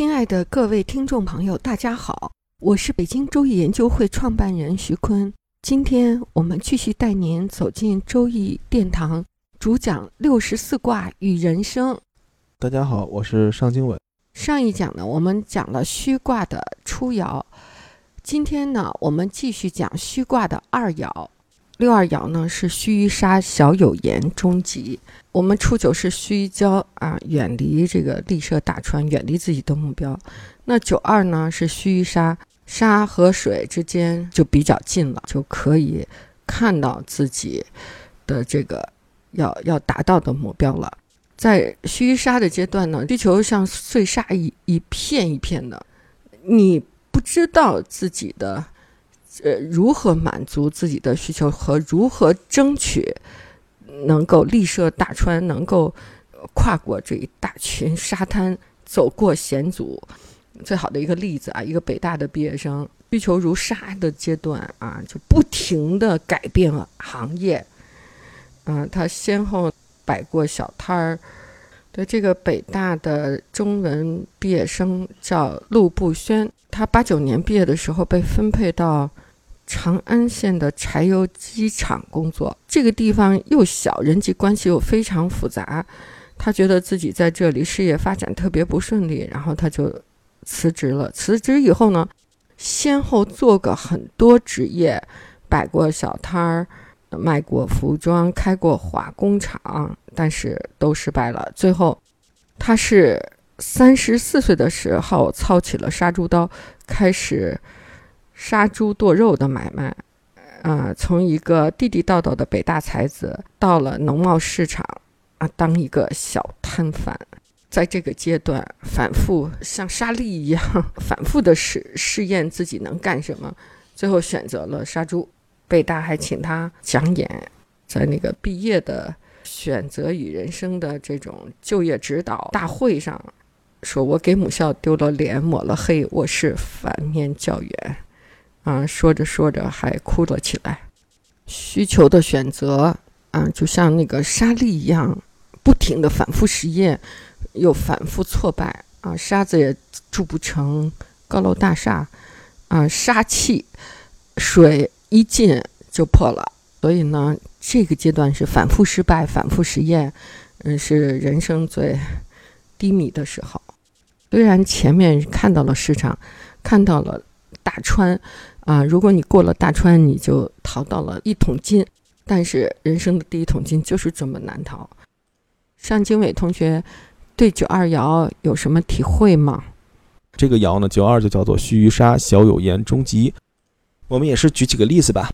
亲爱的各位听众朋友，大家好，我是北京周易研究会创办人徐坤。今天我们继续带您走进周易殿堂，主讲六十四卦与人生。大家好，我是尚经纬。上一讲呢，我们讲了虚卦的初爻，今天呢，我们继续讲虚卦的二爻。六二爻呢是须臾杀，小有言，终吉。我们初九是须臾啊，远离这个立射大川，远离自己的目标。那九二呢是须臾杀，沙和水之间就比较近了，就可以看到自己的这个要要达到的目标了。在须臾杀的阶段呢，地球像碎沙一一片一片的，你不知道自己的。呃，如何满足自己的需求和如何争取能够立射大川，能够跨过这一大群沙滩，走过险阻？最好的一个例子啊，一个北大的毕业生，需求如沙的阶段啊，就不停的改变了行业。嗯，他先后摆过小摊儿。这个北大的中文毕业生叫陆步轩，他八九年毕业的时候被分配到。长安县的柴油机厂工作，这个地方又小，人际关系又非常复杂。他觉得自己在这里事业发展特别不顺利，然后他就辞职了。辞职以后呢，先后做过很多职业，摆过小摊儿，卖过服装，开过化工厂，但是都失败了。最后，他是三十四岁的时候操起了杀猪刀，开始。杀猪剁肉的买卖，啊，从一个地地道道的北大才子，到了农贸市场，啊，当一个小摊贩，在这个阶段反复像沙粒一样反复的试试验自己能干什么，最后选择了杀猪。北大还请他讲演，在那个毕业的选择与人生的这种就业指导大会上，说我给母校丢了脸，抹了黑，我是反面教员。啊，说着说着还哭了起来。需求的选择啊，就像那个沙粒一样，不停的反复实验，又反复挫败啊，沙子也筑不成高楼大厦啊，沙气水一进就破了。所以呢，这个阶段是反复失败、反复实验，嗯，是人生最低迷的时候。虽然前面看到了市场，看到了大川。啊，如果你过了大川，你就淘到了一桶金。但是人生的第一桶金就是这么难淘。尚经纬同学对九二爻有什么体会吗？这个爻呢，九二就叫做须臾杀，小有言，终吉。我们也是举几个例子吧。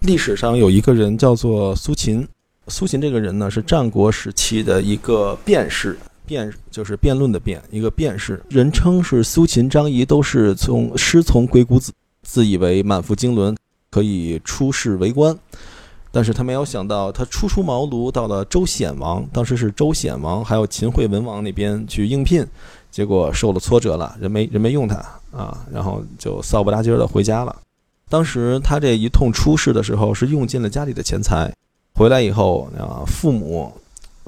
历史上有一个人叫做苏秦，苏秦这个人呢是战国时期的一个辩士，辩就是辩论的辩，一个辩士，人称是苏秦、张仪都是从师从鬼谷子。自以为满腹经纶，可以出仕为官，但是他没有想到，他初出茅庐到了周显王，当时是周显王还有秦惠文王那边去应聘，结果受了挫折了，人没人没用他啊，然后就扫不拉几的回家了。当时他这一通出事的时候，是用尽了家里的钱财，回来以后啊，父母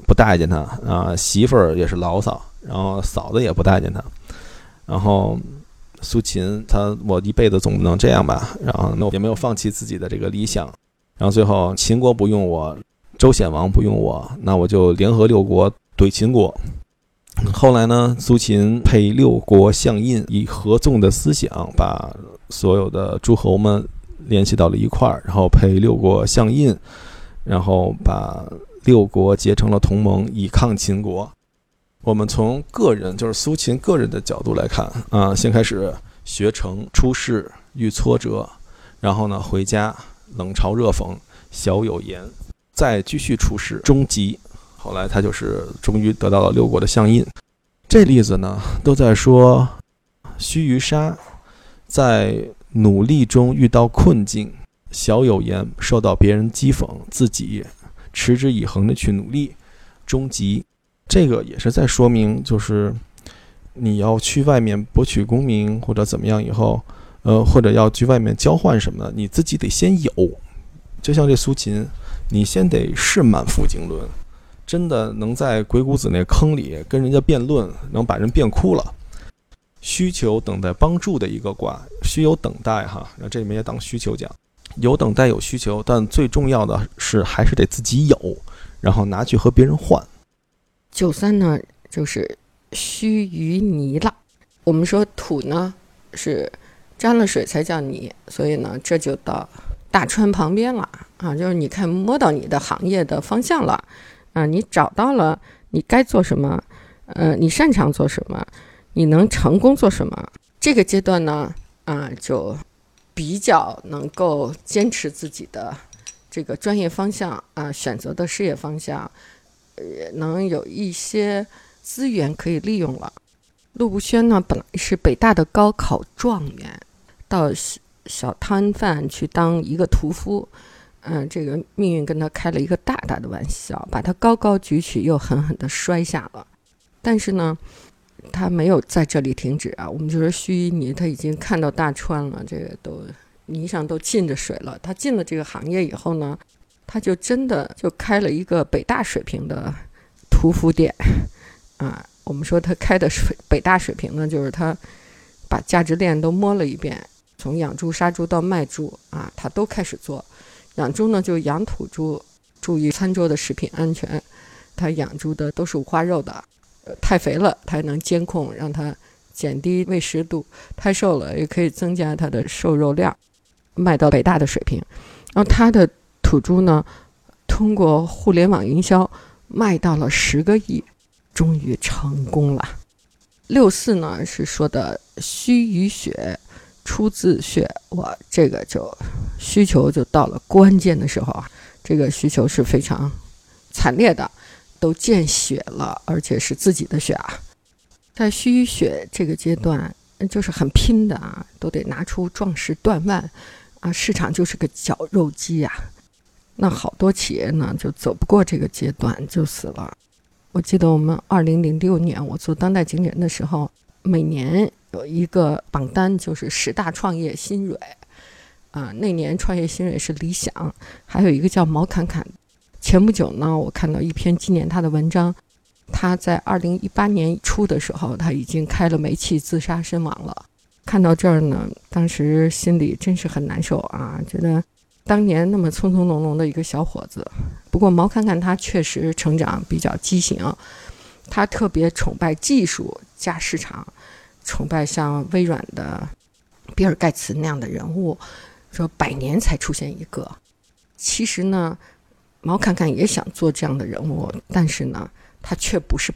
不待见他啊，媳妇儿也是牢骚，然后嫂子也不待见他，然后。苏秦，他我一辈子总不能这样吧？然后那也没有放弃自己的这个理想，然后最后秦国不用我，周显王不用我，那我就联合六国怼秦国。后来呢，苏秦配六国相印，以合纵的思想把所有的诸侯们联系到了一块儿，然后配六国相印，然后把六国结成了同盟，以抗秦国。我们从个人，就是苏秦个人的角度来看啊，先开始学成出世遇挫折，然后呢回家冷嘲热讽，小有言，再继续出世终极，后来他就是终于得到了六国的相印。这例子呢，都在说须臾沙在努力中遇到困境，小有言受到别人讥讽，自己持之以恒的去努力，终极。这个也是在说明，就是你要去外面博取功名或者怎么样以后，呃，或者要去外面交换什么的，你自己得先有。就像这苏秦，你先得是满腹经纶，真的能在鬼谷子那坑里跟人家辩论，能把人辩哭了。需求等待帮助的一个卦，需有等待哈，那这里面也当需求讲，有等待有需求，但最重要的是还是得自己有，然后拿去和别人换。九三呢，就是须臾泥了。我们说土呢是沾了水才叫泥，所以呢这就到大川旁边了啊，就是你看摸到你的行业的方向了啊，你找到了你该做什么，呃，你擅长做什么，你能成功做什么，这个阶段呢啊就比较能够坚持自己的这个专业方向啊，选择的事业方向。也能有一些资源可以利用了。陆步轩呢，本来是北大的高考状元，到小摊贩去当一个屠夫，嗯，这个命运跟他开了一个大大的玩笑，把他高高举起，又狠狠地摔下了。但是呢，他没有在这里停止啊。我们就说须泥，他已经看到大川了，这个都泥上都浸着水了。他进了这个行业以后呢？他就真的就开了一个北大水平的屠夫店，啊，我们说他开的水北大水平呢，就是他把价值链都摸了一遍，从养猪、杀猪到卖猪啊，他都开始做。养猪呢，就养土猪，注意餐桌的食品安全。他养猪的都是五花肉的，呃太肥了，他能监控，让它减低喂食度；太瘦了，也可以增加它的瘦肉量，卖到北大的水平。然后他的。土猪呢，通过互联网营销卖到了十个亿，终于成功了。六四呢是说的虚与血出自血，我，这个就需求就到了关键的时候啊，这个需求是非常惨烈的，都见血了，而且是自己的血啊。在虚血这个阶段，就是很拼的啊，都得拿出壮士断腕啊，市场就是个绞肉机呀。那好多企业呢，就走不过这个阶段，就死了。我记得我们二零零六年我做当代经理人的时候，每年有一个榜单，就是十大创业新锐。啊，那年创业新锐是理想，还有一个叫毛侃侃。前不久呢，我看到一篇纪念他的文章，他在二零一八年初的时候，他已经开了煤气自杀身亡了。看到这儿呢，当时心里真是很难受啊，觉得。当年那么匆匆忙忙的一个小伙子，不过毛侃侃他确实成长比较畸形，他特别崇拜技术加市场，崇拜像微软的比尔盖茨那样的人物，说百年才出现一个。其实呢，毛侃侃也想做这样的人物，但是呢，他却不是。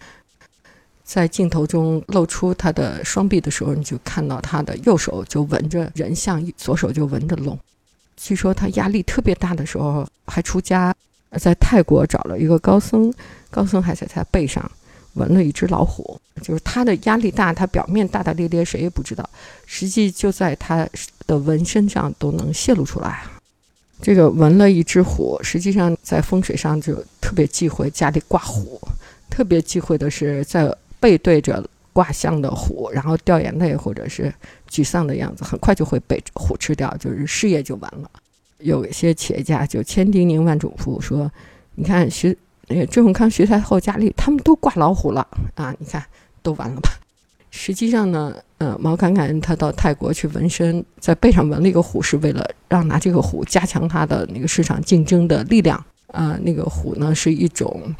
在镜头中露出他的双臂的时候，你就看到他的右手就纹着人像，左手就纹着龙。据说他压力特别大的时候，还出家，在泰国找了一个高僧，高僧还在他背上纹了一只老虎。就是他的压力大，他表面大大咧咧，谁也不知道，实际就在他的纹身上都能泄露出来。这个纹了一只虎，实际上在风水上就特别忌讳家里挂虎，特别忌讳的是在背对着。卦象的虎，然后掉眼泪或者是沮丧的样子，很快就会被虎吃掉，就是事业就完了。有一些企业家就千叮咛万嘱咐说：“你看徐那个郑永康、徐太后家里他们都挂老虎了啊，你看都完了吧？”实际上呢，呃，毛侃侃他到泰国去纹身，在背上纹了一个虎，是为了让拿这个虎加强他的那个市场竞争的力量啊。那个虎呢，是一种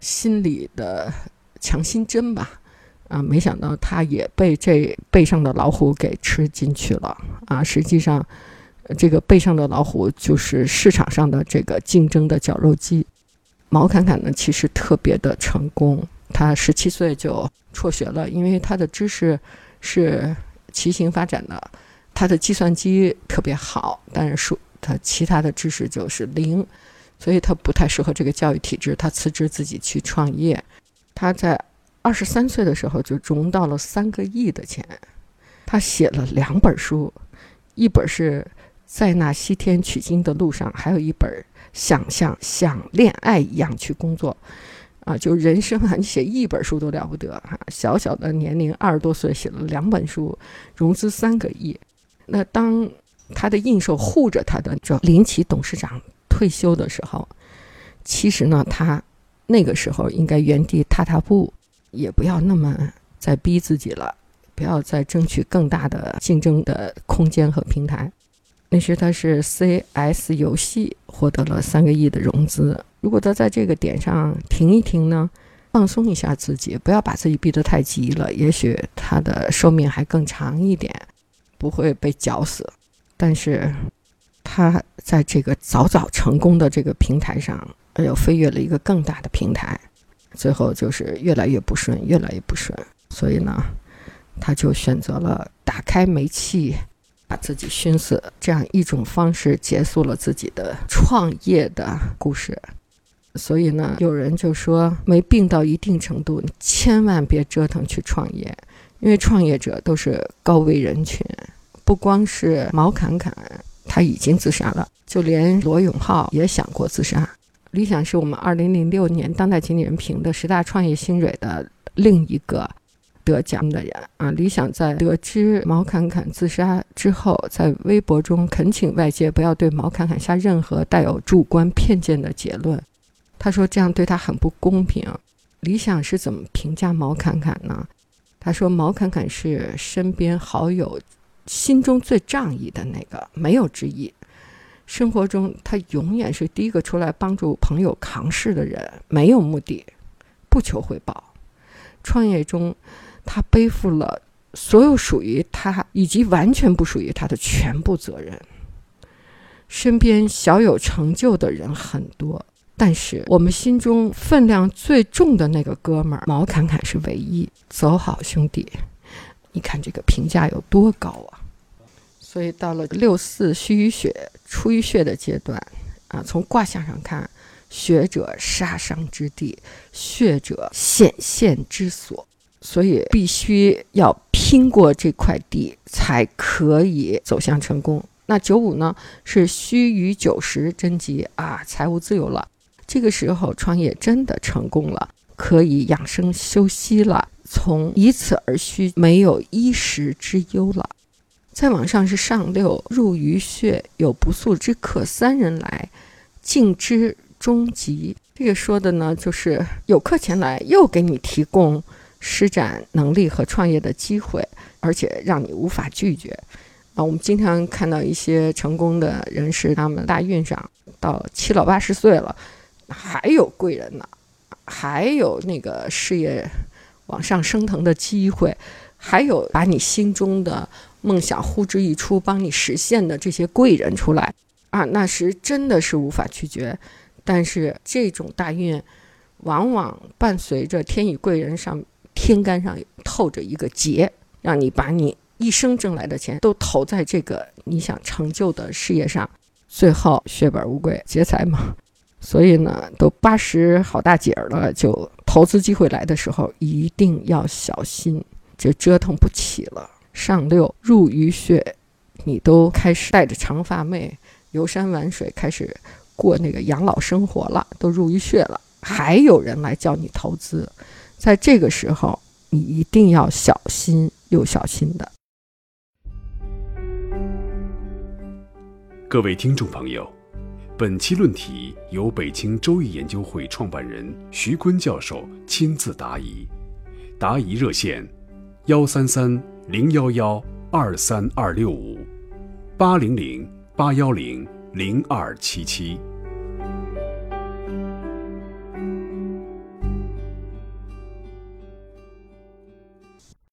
心理的强心针吧。啊，没想到他也被这背上的老虎给吃进去了啊！实际上，这个背上的老虎就是市场上的这个竞争的绞肉机。毛侃侃呢，其实特别的成功，他十七岁就辍学了，因为他的知识是骑行发展的，他的计算机特别好，但是数他其他的知识就是零，所以他不太适合这个教育体制，他辞职自己去创业。他在二十三岁的时候就融到了三个亿的钱，他写了两本书，一本是在那西天取经的路上，还有一本想象像恋爱一样去工作。啊，就人生啊，你写一本书都了不得哈！小小的年龄二十多岁写了两本书，融资三个亿。那当他的印绶护着他的这林奇董事长退休的时候，其实呢，他那个时候应该原地踏踏步，也不要那么再逼自己了，不要再争取更大的竞争的空间和平台。那时他是 CS 游戏获得了三个亿的融资。如果他在这个点上停一停呢，放松一下自己，不要把自己逼得太急了，也许他的寿命还更长一点，不会被绞死。但是，他在这个早早成功的这个平台上，又飞跃了一个更大的平台，最后就是越来越不顺，越来越不顺。所以呢，他就选择了打开煤气，把自己熏死，这样一种方式结束了自己的创业的故事。所以呢，有人就说，没病到一定程度，你千万别折腾去创业，因为创业者都是高危人群，不光是毛侃侃他已经自杀了，就连罗永浩也想过自杀。理想是我们二零零六年当代经理人评的十大创业新锐的另一个得奖的人啊。理想在得知毛侃侃自杀之后，在微博中恳请外界不要对毛侃侃下任何带有主观偏见的结论。他说这样对他很不公平。李想是怎么评价毛侃侃呢？他说毛侃侃是身边好友心中最仗义的那个，没有之一。生活中他永远是第一个出来帮助朋友扛事的人，没有目的，不求回报。创业中，他背负了所有属于他以及完全不属于他的全部责任。身边小有成就的人很多。但是我们心中分量最重的那个哥们儿毛侃侃是唯一，走好兄弟，你看这个评价有多高啊！所以到了六四虚于血出于血的阶段啊，从卦象上看，血者杀伤之地，血者显现之所，所以必须要拼过这块地，才可以走向成功。那九五呢，是虚于九十贞吉啊，财务自由了。这个时候创业真的成功了，可以养生休息了，从以此而虚，没有衣食之忧了。再往上是上六入于穴，有不速之客三人来，敬之终极。这个说的呢，就是有客前来，又给你提供施展能力和创业的机会，而且让你无法拒绝。啊，我们经常看到一些成功的人士，他们大运上到七老八十岁了。还有贵人呢，还有那个事业往上升腾的机会，还有把你心中的梦想呼之欲出、帮你实现的这些贵人出来啊，那时真的是无法拒绝。但是这种大运，往往伴随着天与贵人上天干上透着一个劫，让你把你一生挣来的钱都投在这个你想成就的事业上，最后血本无归，劫财嘛。所以呢，都八十好大姐儿了，就投资机会来的时候一定要小心，就折腾不起了。上六入于穴，你都开始带着长发妹游山玩水，开始过那个养老生活了，都入于穴了，还有人来叫你投资，在这个时候你一定要小心又小心的。各位听众朋友。本期论题由北京周易研究会创办人徐坤教授亲自答疑，答疑热线：幺三三零幺幺二三二六五，八零零八幺零零二七七。